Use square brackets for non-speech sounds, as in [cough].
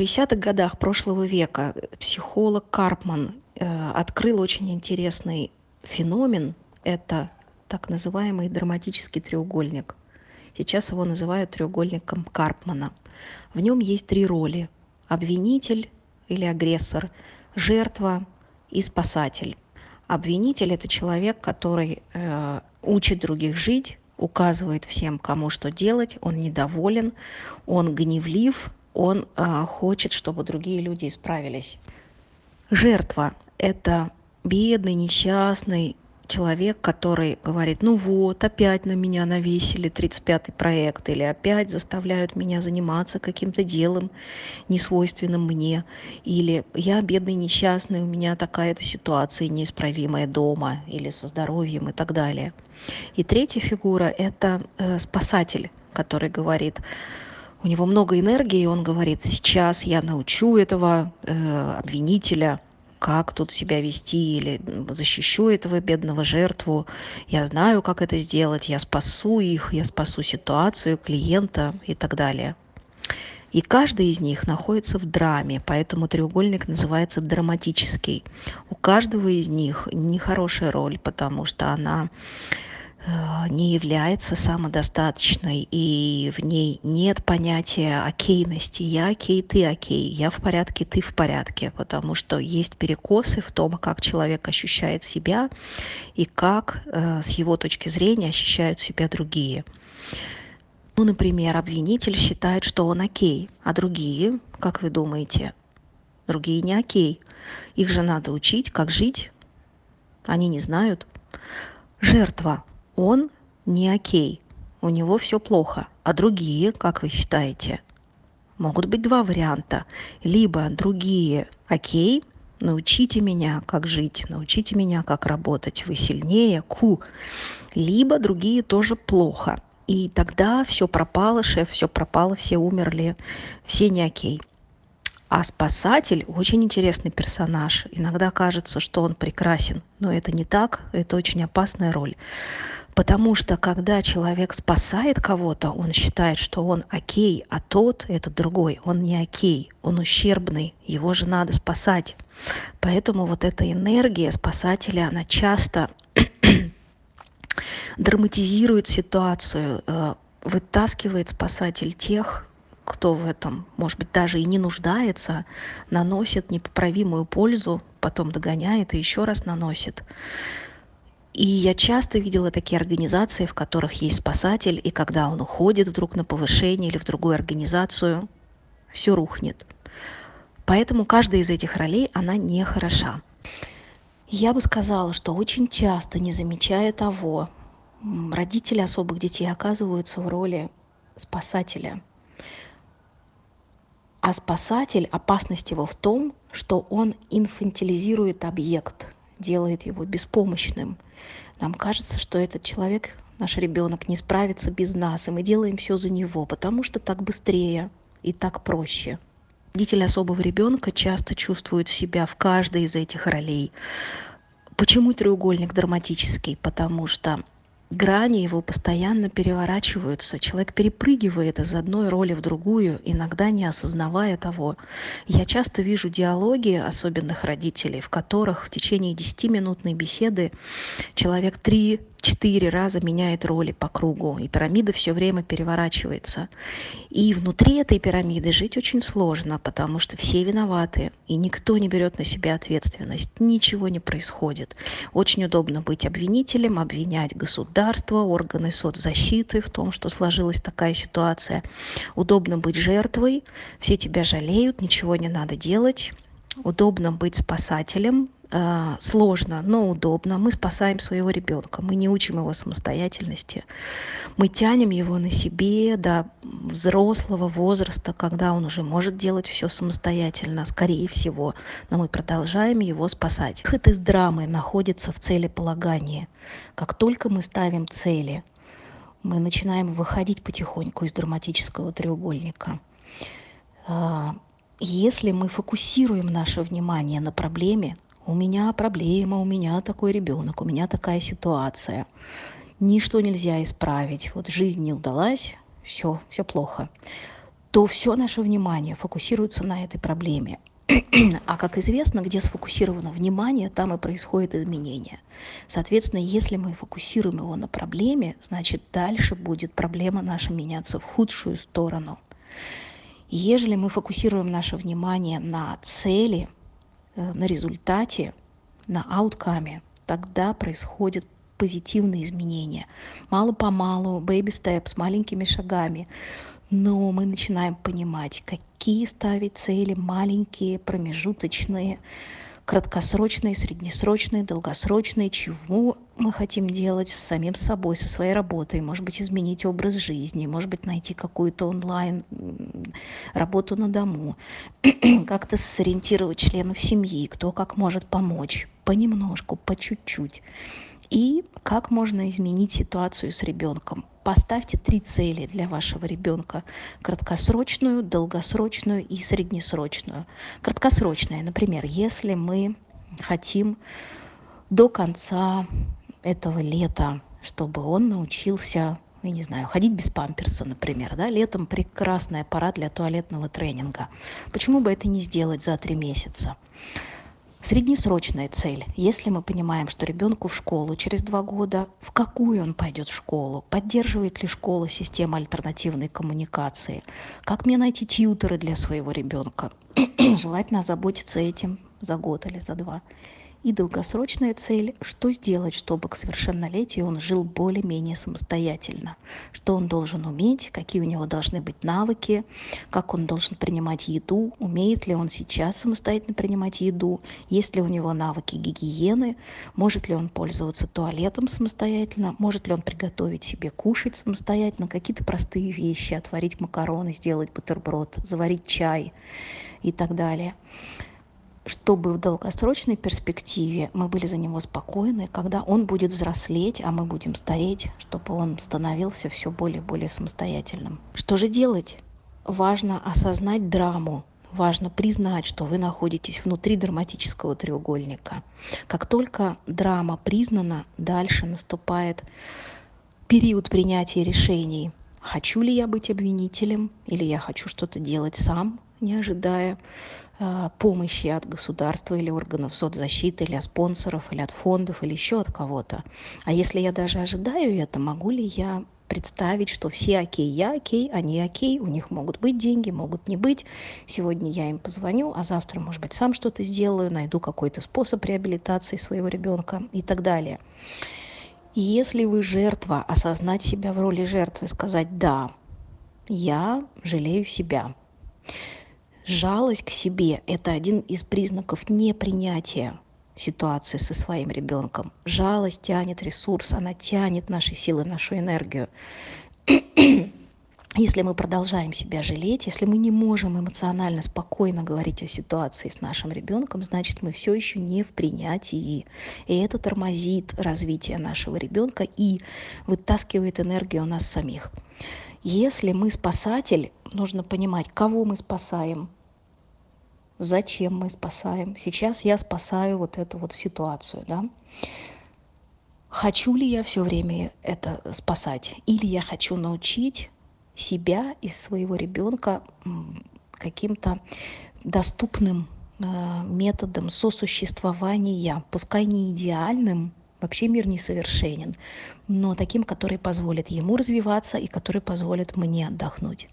60-х годах прошлого века психолог Карпман э, открыл очень интересный феномен. Это так называемый драматический треугольник. Сейчас его называют треугольником Карпмана. В нем есть три роли. Обвинитель или агрессор, жертва и спасатель. Обвинитель – это человек, который э, учит других жить, указывает всем, кому что делать, он недоволен, он гневлив, он э, хочет, чтобы другие люди исправились. Жертва – это бедный, несчастный, человек, который говорит, ну вот, опять на меня навесили 35-й проект, или опять заставляют меня заниматься каким-то делом несвойственным мне, или я бедный несчастный, у меня такая-то ситуация неисправимая дома, или со здоровьем и так далее. И третья фигура – это э, спасатель, который говорит, у него много энергии, и он говорит, сейчас я научу этого э, обвинителя как тут себя вести или защищу этого бедного жертву, я знаю, как это сделать, я спасу их, я спасу ситуацию, клиента и так далее. И каждый из них находится в драме, поэтому треугольник называется драматический. У каждого из них нехорошая роль, потому что она не является самодостаточной, и в ней нет понятия окейности. Я окей, ты окей, я в порядке, ты в порядке, потому что есть перекосы в том, как человек ощущает себя и как э, с его точки зрения ощущают себя другие. Ну, например, обвинитель считает, что он окей, а другие, как вы думаете, другие не окей. Их же надо учить, как жить. Они не знают. Жертва он не окей, у него все плохо. А другие, как вы считаете? Могут быть два варианта. Либо другие окей, научите меня, как жить, научите меня, как работать, вы сильнее, ку. Либо другие тоже плохо. И тогда все пропало, шеф, все пропало, все умерли, все не окей. А спасатель очень интересный персонаж. Иногда кажется, что он прекрасен, но это не так, это очень опасная роль. Потому что когда человек спасает кого-то, он считает, что он окей, а тот, этот другой, он не окей, он ущербный, его же надо спасать. Поэтому вот эта энергия спасателя, она часто [clears throat] драматизирует ситуацию, э, вытаскивает спасатель тех, кто в этом, может быть, даже и не нуждается, наносит непоправимую пользу, потом догоняет и еще раз наносит. И я часто видела такие организации, в которых есть спасатель, и когда он уходит вдруг на повышение или в другую организацию, все рухнет. Поэтому каждая из этих ролей, она не хороша. Я бы сказала, что очень часто, не замечая того, родители особых детей оказываются в роли спасателя. А спасатель, опасность его в том, что он инфантилизирует объект – делает его беспомощным. Нам кажется, что этот человек, наш ребенок, не справится без нас, и мы делаем все за него, потому что так быстрее и так проще. Родители особого ребенка часто чувствуют себя в каждой из этих ролей. Почему треугольник драматический? Потому что грани его постоянно переворачиваются. Человек перепрыгивает из одной роли в другую, иногда не осознавая того. Я часто вижу диалоги особенных родителей, в которых в течение 10-минутной беседы человек три четыре раза меняет роли по кругу, и пирамида все время переворачивается. И внутри этой пирамиды жить очень сложно, потому что все виноваты, и никто не берет на себя ответственность, ничего не происходит. Очень удобно быть обвинителем, обвинять государство, органы соцзащиты в том, что сложилась такая ситуация. Удобно быть жертвой, все тебя жалеют, ничего не надо делать. Удобно быть спасателем, сложно, но удобно. Мы спасаем своего ребенка, мы не учим его самостоятельности. Мы тянем его на себе до взрослого возраста, когда он уже может делать все самостоятельно, скорее всего. Но мы продолжаем его спасать. Выход из драмы находится в целеполагании. Как только мы ставим цели, мы начинаем выходить потихоньку из драматического треугольника. А, если мы фокусируем наше внимание на проблеме, у меня проблема, у меня такой ребенок, у меня такая ситуация. Ничто нельзя исправить. Вот жизнь не удалась, все, все плохо. то все наше внимание фокусируется на этой проблеме. [clears throat] А как известно, где сфокусировано внимание, там и происходит изменение. Соответственно, если мы фокусируем его на проблеме, значит дальше будет проблема наша меняться в худшую сторону. Ежели мы фокусируем наше внимание на цели, на результате, на ауткаме, тогда происходят позитивные изменения. Мало-помалу, baby steps, маленькими шагами но мы начинаем понимать, какие ставить цели маленькие, промежуточные, краткосрочные, среднесрочные, долгосрочные, чего мы хотим делать с самим собой, со своей работой, может быть, изменить образ жизни, может быть, найти какую-то онлайн работу на дому, [clears throat] как-то сориентировать членов семьи, кто как может помочь, понемножку, по чуть-чуть. И как можно изменить ситуацию с ребенком поставьте три цели для вашего ребенка краткосрочную долгосрочную и среднесрочную краткосрочная например если мы хотим до конца этого лета чтобы он научился я не знаю, ходить без памперса, например, да, летом прекрасная пора для туалетного тренинга. Почему бы это не сделать за три месяца? Среднесрочная цель. Если мы понимаем, что ребенку в школу через два года, в какую он пойдет школу, поддерживает ли школа систему альтернативной коммуникации, как мне найти тьютеры для своего ребенка. [clears throat] Желательно озаботиться этим за год или за два и долгосрочная цель что сделать чтобы к совершеннолетию он жил более-менее самостоятельно что он должен уметь какие у него должны быть навыки как он должен принимать еду умеет ли он сейчас самостоятельно принимать еду есть ли у него навыки гигиены может ли он пользоваться туалетом самостоятельно может ли он приготовить себе кушать самостоятельно какие-то простые вещи отварить макароны сделать бутерброд заварить чай и так далее чтобы в долгосрочной перспективе мы были за него спокойны, когда он будет взрослеть, а мы будем стареть, чтобы он становился все более и более самостоятельным. Что же делать? Важно осознать драму, важно признать, что вы находитесь внутри драматического треугольника. Как только драма признана, дальше наступает период принятия решений. Хочу ли я быть обвинителем, или я хочу что-то делать сам, не ожидая помощи от государства или органов соцзащиты, или от спонсоров, или от фондов, или еще от кого-то. А если я даже ожидаю это, могу ли я представить, что все окей, я окей, они окей, у них могут быть деньги, могут не быть. Сегодня я им позвоню, а завтра, может быть, сам что-то сделаю, найду какой-то способ реабилитации своего ребенка и так далее. И если вы жертва, осознать себя в роли жертвы, сказать «да, я жалею себя», жалость к себе. Это один из признаков непринятия ситуации со своим ребенком. Жалость тянет ресурс она тянет наши силы нашу энергию. [clears throat] Если мы продолжаем себя жалеть если мы не можем эмоционально спокойно говорить о ситуации с нашим ребенком значит мы все еще не в принятии. И это тормозит развитие нашего ребенка и вытаскивает энергию у нас самих. Если мы спасатель нужно понимать кого мы спасаем зачем мы спасаем? Сейчас я спасаю вот эту вот ситуацию да? Хочу ли я все время это спасать? Или я хочу научить себя и своего ребенка каким-то доступным э, методом сосуществования пускай не идеальным вообще мир несовершенен но таким который позволит ему развиваться и который позволит мне отдохнуть